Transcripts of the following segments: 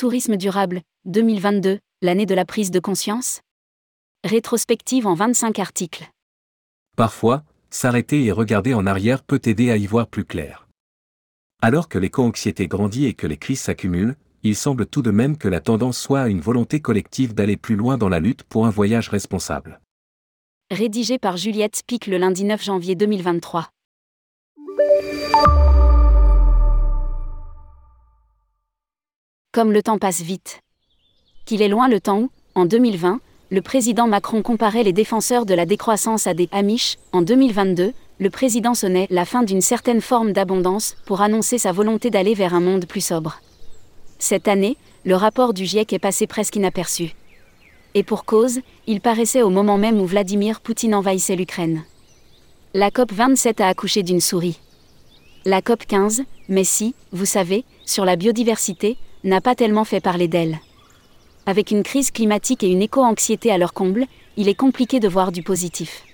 Tourisme durable, 2022, l'année de la prise de conscience Rétrospective en 25 articles. Parfois, s'arrêter et regarder en arrière peut aider à y voir plus clair. Alors que l'éco-anxiété grandit et que les crises s'accumulent, il semble tout de même que la tendance soit à une volonté collective d'aller plus loin dans la lutte pour un voyage responsable. Rédigé par Juliette Pic le lundi 9 janvier 2023. Comme le temps passe vite. Qu'il est loin le temps où, en 2020, le président Macron comparait les défenseurs de la décroissance à des Amish. En 2022, le président sonnait la fin d'une certaine forme d'abondance pour annoncer sa volonté d'aller vers un monde plus sobre. Cette année, le rapport du GIEC est passé presque inaperçu. Et pour cause, il paraissait au moment même où Vladimir Poutine envahissait l'Ukraine. La COP 27 a accouché d'une souris. La COP 15, mais si, vous savez, sur la biodiversité, n'a pas tellement fait parler d'elle. Avec une crise climatique et une éco-anxiété à leur comble, il est compliqué de voir du positif.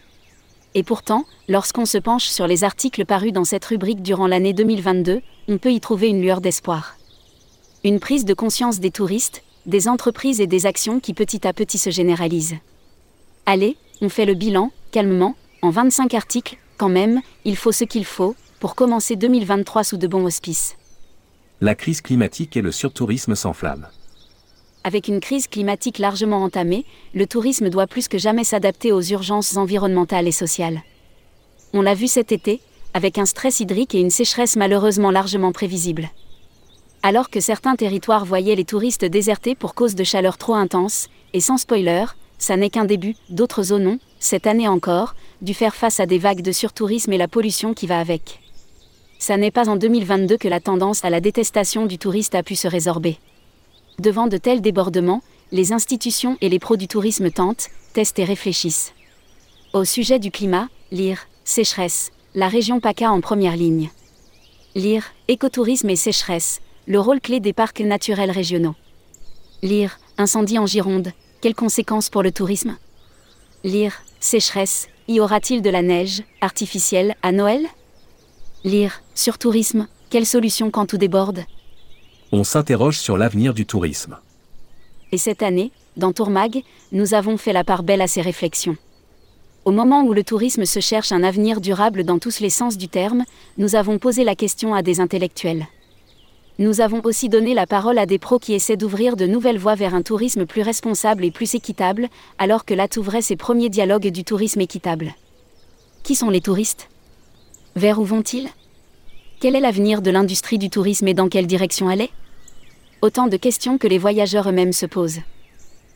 Et pourtant, lorsqu'on se penche sur les articles parus dans cette rubrique durant l'année 2022, on peut y trouver une lueur d'espoir. Une prise de conscience des touristes, des entreprises et des actions qui petit à petit se généralisent. Allez, on fait le bilan, calmement, en 25 articles, quand même, il faut ce qu'il faut, pour commencer 2023 sous de bons auspices. La crise climatique et le surtourisme s'enflamment avec une crise climatique largement entamée, le tourisme doit plus que jamais s'adapter aux urgences environnementales et sociales. On l'a vu cet été, avec un stress hydrique et une sécheresse malheureusement largement prévisibles. Alors que certains territoires voyaient les touristes désertés pour cause de chaleur trop intense, et sans spoiler, ça n'est qu'un début, d'autres zones ont, cette année encore, dû faire face à des vagues de surtourisme et la pollution qui va avec. Ça n'est pas en 2022 que la tendance à la détestation du touriste a pu se résorber. Devant de tels débordements, les institutions et les pros du tourisme tentent, testent et réfléchissent. Au sujet du climat, lire, sécheresse, la région PACA en première ligne. Lire, écotourisme et sécheresse, le rôle clé des parcs naturels régionaux. Lire, incendie en Gironde, quelles conséquences pour le tourisme? Lire, sécheresse, y aura-t-il de la neige, artificielle, à Noël? Lire, sur tourisme, quelles solutions quand tout déborde? On s'interroge sur l'avenir du tourisme. Et cette année, dans Tourmag, nous avons fait la part belle à ces réflexions. Au moment où le tourisme se cherche un avenir durable dans tous les sens du terme, nous avons posé la question à des intellectuels. Nous avons aussi donné la parole à des pros qui essaient d'ouvrir de nouvelles voies vers un tourisme plus responsable et plus équitable, alors que là ouvrait ses premiers dialogues du tourisme équitable. Qui sont les touristes? Vers où vont-ils? Quel est l'avenir de l'industrie du tourisme et dans quelle direction est? Autant de questions que les voyageurs eux-mêmes se posent.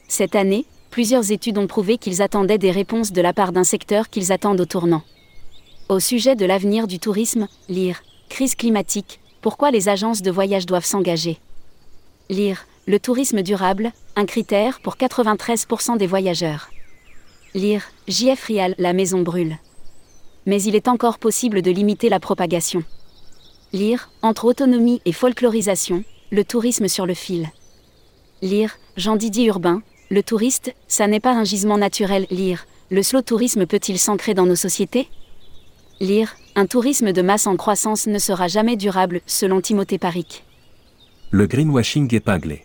Cette année, plusieurs études ont prouvé qu'ils attendaient des réponses de la part d'un secteur qu'ils attendent au tournant. Au sujet de l'avenir du tourisme, lire Crise climatique, pourquoi les agences de voyage doivent s'engager? Lire Le tourisme durable, un critère pour 93% des voyageurs. Lire JF Rial, la maison brûle. Mais il est encore possible de limiter la propagation. Lire, entre autonomie et folklorisation, le tourisme sur le fil. Lire, Jean-Didier Urbain, le touriste, ça n'est pas un gisement naturel. Lire, le slow tourisme peut-il s'ancrer dans nos sociétés? Lire, un tourisme de masse en croissance ne sera jamais durable, selon Timothée Paric. Le greenwashing épinglé.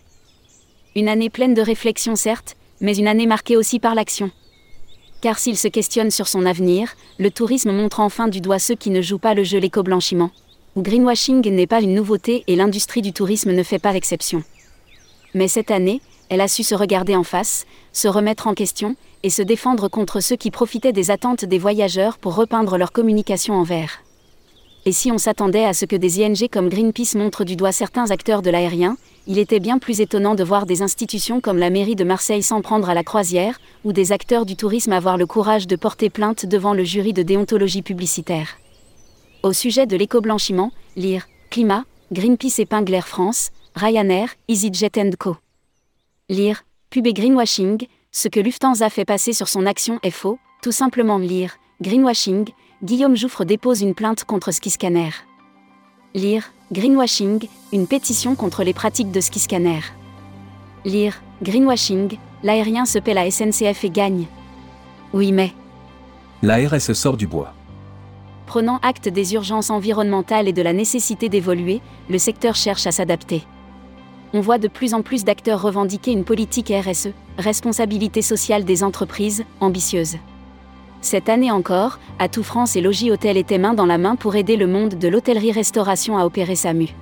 Une année pleine de réflexions certes, mais une année marquée aussi par l'action. Car s'il se questionne sur son avenir, le tourisme montre enfin du doigt ceux qui ne jouent pas le jeu l'éco-blanchiment greenwashing n'est pas une nouveauté et l'industrie du tourisme ne fait pas l'exception. Mais cette année, elle a su se regarder en face, se remettre en question, et se défendre contre ceux qui profitaient des attentes des voyageurs pour repeindre leur communication en vert. Et si on s'attendait à ce que des ING comme Greenpeace montrent du doigt certains acteurs de l'aérien, il était bien plus étonnant de voir des institutions comme la mairie de Marseille s'en prendre à la croisière, ou des acteurs du tourisme avoir le courage de porter plainte devant le jury de déontologie publicitaire. Au sujet de l'éco-blanchiment, lire Climat, Greenpeace épingle Air France, Ryanair, EasyJet Co. Lire Pub et greenwashing, ce que Lufthansa fait passer sur son action est faux, tout simplement lire Greenwashing, Guillaume Jouffre dépose une plainte contre Skiscanner. Lire Greenwashing, une pétition contre les pratiques de Skiscanner. Lire Greenwashing, l'aérien se paie la SNCF et gagne. Oui mais. La RSE sort du bois. Prenant acte des urgences environnementales et de la nécessité d'évoluer, le secteur cherche à s'adapter. on voit de plus en plus d'acteurs revendiquer une politique RSE, responsabilité sociale des entreprises, ambitieuse. Cette année encore, Atout France et Logis Hôtel étaient main dans la main pour aider le monde de l'hôtellerie-restauration à opérer sa mue.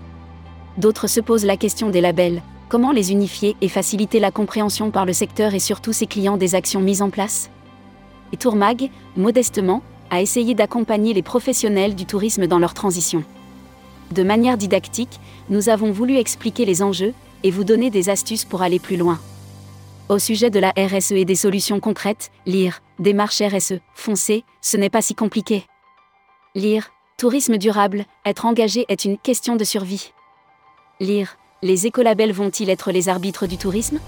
D'autres se posent la question des labels, comment les unifier et faciliter la compréhension par le secteur et surtout ses clients des actions mises en place? Et Tourmag, modestement, a essayé d'accompagner les professionnels du tourisme dans leur transition. De manière didactique, nous avons voulu expliquer les enjeux et vous donner des astuces pour aller plus loin. Au sujet de la RSE et des solutions concrètes, lire Démarche RSE, foncez, ce n'est pas si compliqué. Lire Tourisme durable, être engagé est une question de survie. Lire Les écolabels vont-ils être les arbitres du tourisme?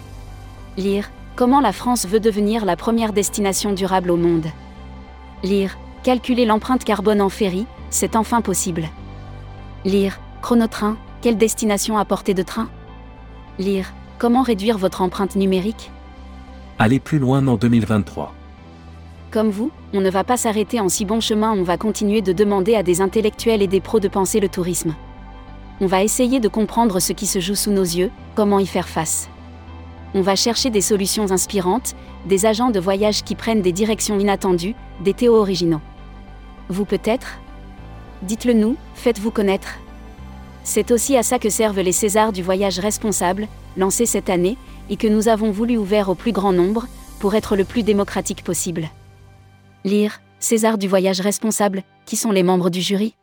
Lire Comment la France veut devenir la première destination durable au monde? Lire Calculer l'empreinte carbone en ferry, c'est enfin possible. Lire Chronotrain, quelle destination à portée de train? Lire Comment réduire votre empreinte numérique? Aller plus loin en 2023. Comme vous, on ne va pas s'arrêter en si bon chemin, on va continuer de demander à des intellectuels et des pros de penser le tourisme. On va essayer de comprendre ce qui se joue sous nos yeux, comment y faire face. On va chercher des solutions inspirantes, des agents de voyage qui prennent des directions inattendues, des théos originaux. Vous peut-être? Dites-le nous, faites-vous connaître. C'est aussi à ça que servent les Césars du voyage responsable, lancés cette année, et que nous avons voulu ouvrir au plus grand nombre, pour être le plus démocratique possible. Lire, César du voyage responsable, qui sont les membres du jury?